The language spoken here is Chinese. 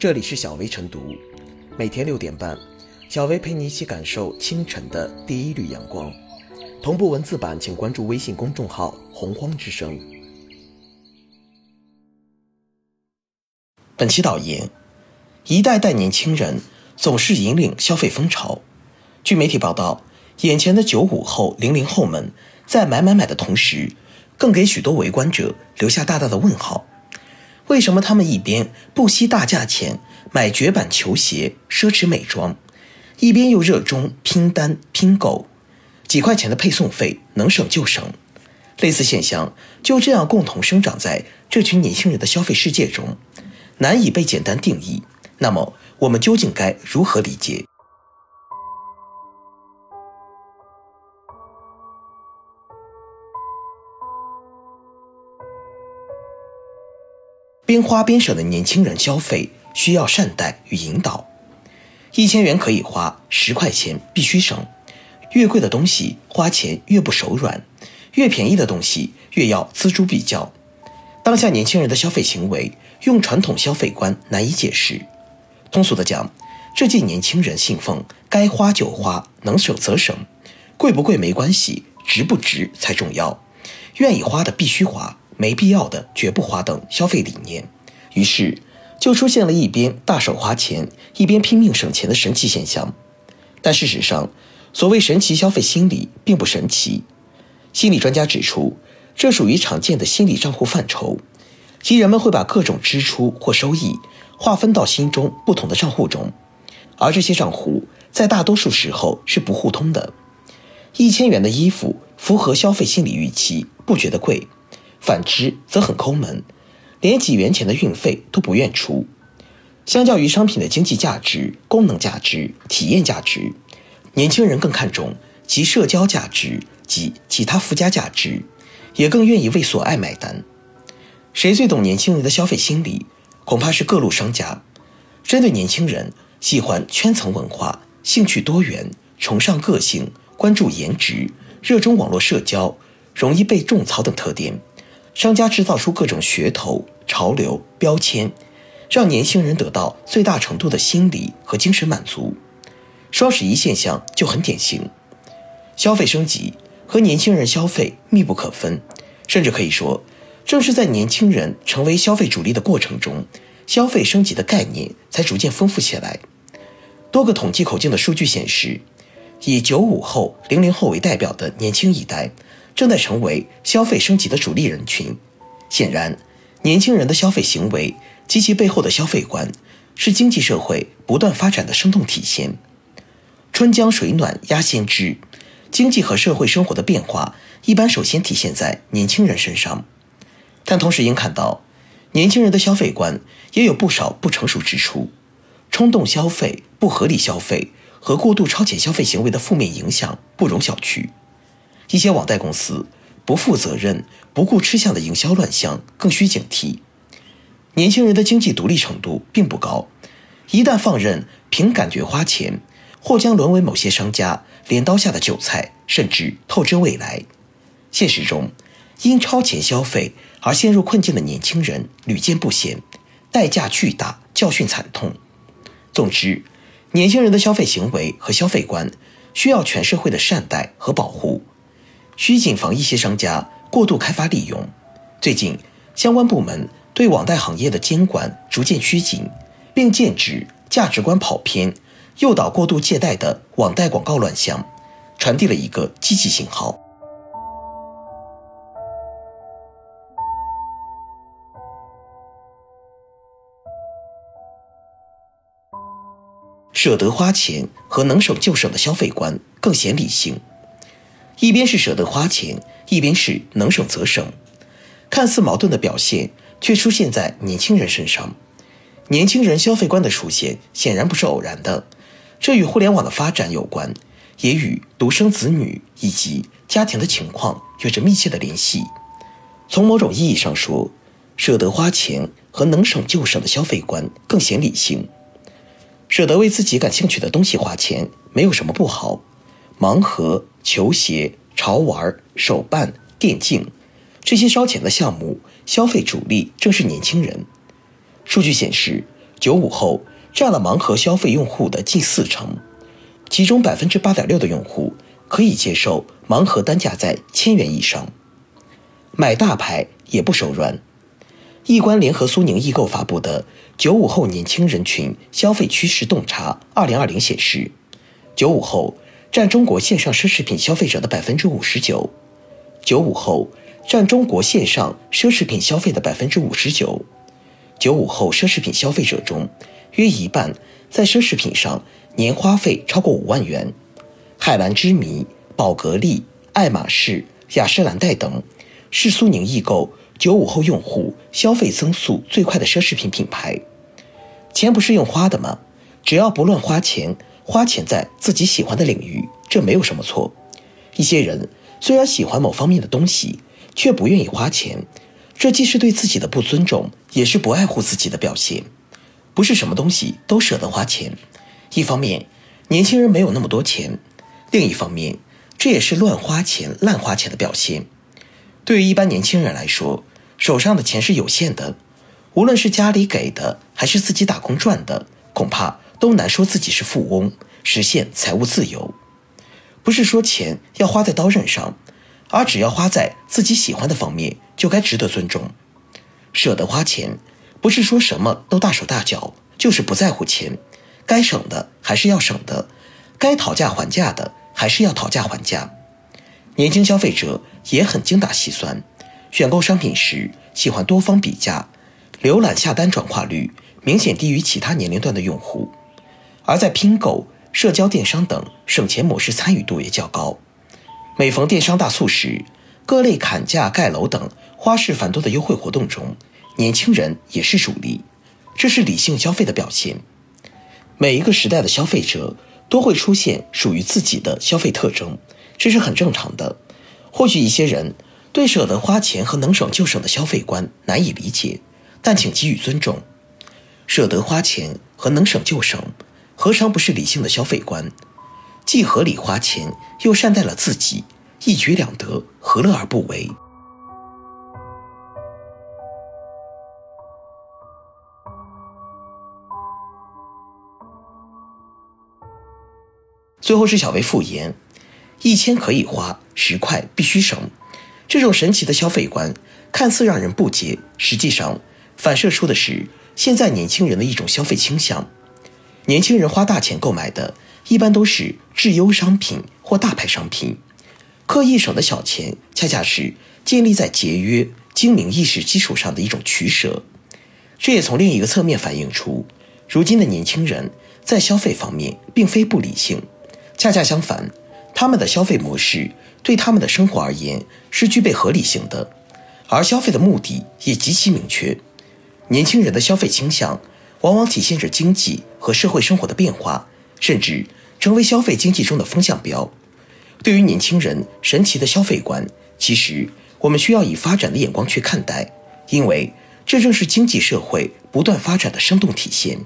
这里是小薇晨读，每天六点半，小薇陪你一起感受清晨的第一缕阳光。同步文字版，请关注微信公众号“洪荒之声”。本期导言：一代代年轻人总是引领消费风潮。据媒体报道，眼前的九五后、零零后们在买买买的同时，更给许多围观者留下大大的问号。为什么他们一边不惜大价钱买绝版球鞋、奢侈美妆，一边又热衷拼单拼购？几块钱的配送费能省就省，类似现象就这样共同生长在这群年轻人的消费世界中，难以被简单定义。那么，我们究竟该如何理解？边花边省的年轻人消费需要善待与引导。一千元可以花，十块钱必须省。越贵的东西花钱越不手软，越便宜的东西越要锱铢必较。当下年轻人的消费行为用传统消费观难以解释。通俗的讲，这届年轻人信奉该花就花，能省则省，贵不贵没关系，值不值才重要。愿意花的必须花。没必要的绝不花等消费理念，于是就出现了一边大手花钱，一边拼命省钱的神奇现象。但事实上，所谓神奇消费心理并不神奇。心理专家指出，这属于常见的心理账户范畴，即人们会把各种支出或收益划分到心中不同的账户中，而这些账户在大多数时候是不互通的。一千元的衣服符合消费心理预期，不觉得贵。反之则很抠门，连几元钱的运费都不愿出。相较于商品的经济价值、功能价值、体验价值，年轻人更看重其社交价值及其他附加价值，也更愿意为所爱买单。谁最懂年轻人的消费心理？恐怕是各路商家。针对年轻人喜欢圈层文化、兴趣多元、崇尚个性、关注颜值、热衷网络社交、容易被种草等特点。商家制造出各种噱头、潮流、标签，让年轻人得到最大程度的心理和精神满足。双十一现象就很典型，消费升级和年轻人消费密不可分，甚至可以说，正是在年轻人成为消费主力的过程中，消费升级的概念才逐渐丰富起来。多个统计口径的数据显示，以九五后、零零后为代表的年轻一代。正在成为消费升级的主力人群。显然，年轻人的消费行为及其背后的消费观，是经济社会不断发展的生动体现。春江水暖鸭先知，经济和社会生活的变化一般首先体现在年轻人身上。但同时应看到，年轻人的消费观也有不少不成熟之处。冲动消费、不合理消费和过度超前消费行为的负面影响不容小觑。一些网贷公司不负责任、不顾吃相的营销乱象，更需警惕。年轻人的经济独立程度并不高，一旦放任凭感觉花钱，或将沦为某些商家镰刀下的韭菜，甚至透支未来。现实中，因超前消费而陷入困境的年轻人屡见不鲜，代价巨大，教训惨痛。总之，年轻人的消费行为和消费观需要全社会的善待和保护。需谨防一些商家过度开发利用。最近，相关部门对网贷行业的监管逐渐趋紧，并禁止价值观跑偏、诱导过度借贷的网贷广告乱象，传递了一个积极信号。舍得花钱和能省就省的消费观更显理性。一边是舍得花钱，一边是能省则省，看似矛盾的表现却出现在年轻人身上。年轻人消费观的出现显然不是偶然的，这与互联网的发展有关，也与独生子女以及家庭的情况有着密切的联系。从某种意义上说，舍得花钱和能省就省的消费观更显理性。舍得为自己感兴趣的东西花钱，没有什么不好。盲盒、球鞋、潮玩、手办、电竞，这些烧钱的项目，消费主力正是年轻人。数据显示，九五后占了盲盒消费用户的近四成，其中百分之八点六的用户可以接受盲盒单价在千元以上，买大牌也不手软。易观联合苏宁易购发布的《九五后年轻人群消费趋势洞察二零二零》显示，九五后占中国线上奢侈品消费者的百分之五十九，九五后占中国线上奢侈品消费的百分之五十九。九五后奢侈品消费者中，约一半在奢侈品上年花费超过五万元。海蓝之谜、宝格丽、爱马仕、雅诗兰黛等，是苏宁易购。九五后用户消费增速最快的奢侈品品牌，钱不是用花的吗？只要不乱花钱，花钱在自己喜欢的领域，这没有什么错。一些人虽然喜欢某方面的东西，却不愿意花钱，这既是对自己的不尊重，也是不爱护自己的表现。不是什么东西都舍得花钱。一方面，年轻人没有那么多钱；另一方面，这也是乱花钱、滥花钱的表现。对于一般年轻人来说，手上的钱是有限的，无论是家里给的，还是自己打工赚的，恐怕都难说自己是富翁，实现财务自由。不是说钱要花在刀刃上，而只要花在自己喜欢的方面，就该值得尊重。舍得花钱，不是说什么都大手大脚，就是不在乎钱。该省的还是要省的，该讨价还价的还是要讨价还价。年轻消费者也很精打细算。选购商品时喜欢多方比价，浏览下单转化率明显低于其他年龄段的用户，而在拼购、社交电商等省钱模式参与度也较高。每逢电商大促时，各类砍价盖楼等花式繁多的优惠活动中，年轻人也是主力，这是理性消费的表现。每一个时代的消费者都会出现属于自己的消费特征，这是很正常的。或许一些人。对舍得花钱和能省就省的消费观难以理解，但请给予尊重。舍得花钱和能省就省，何尝不是理性的消费观？既合理花钱，又善待了自己，一举两得，何乐而不为？最后是小薇复言：一千可以花，十块必须省。这种神奇的消费观看似让人不解，实际上反射出的是现在年轻人的一种消费倾向。年轻人花大钱购买的，一般都是质优商品或大牌商品，刻意省的小钱，恰恰是建立在节约、精明意识基础上的一种取舍。这也从另一个侧面反映出，如今的年轻人在消费方面并非不理性，恰恰相反，他们的消费模式。对他们的生活而言是具备合理性的，而消费的目的也极其明确。年轻人的消费倾向往往体现着经济和社会生活的变化，甚至成为消费经济中的风向标。对于年轻人神奇的消费观，其实我们需要以发展的眼光去看待，因为这正是经济社会不断发展的生动体现。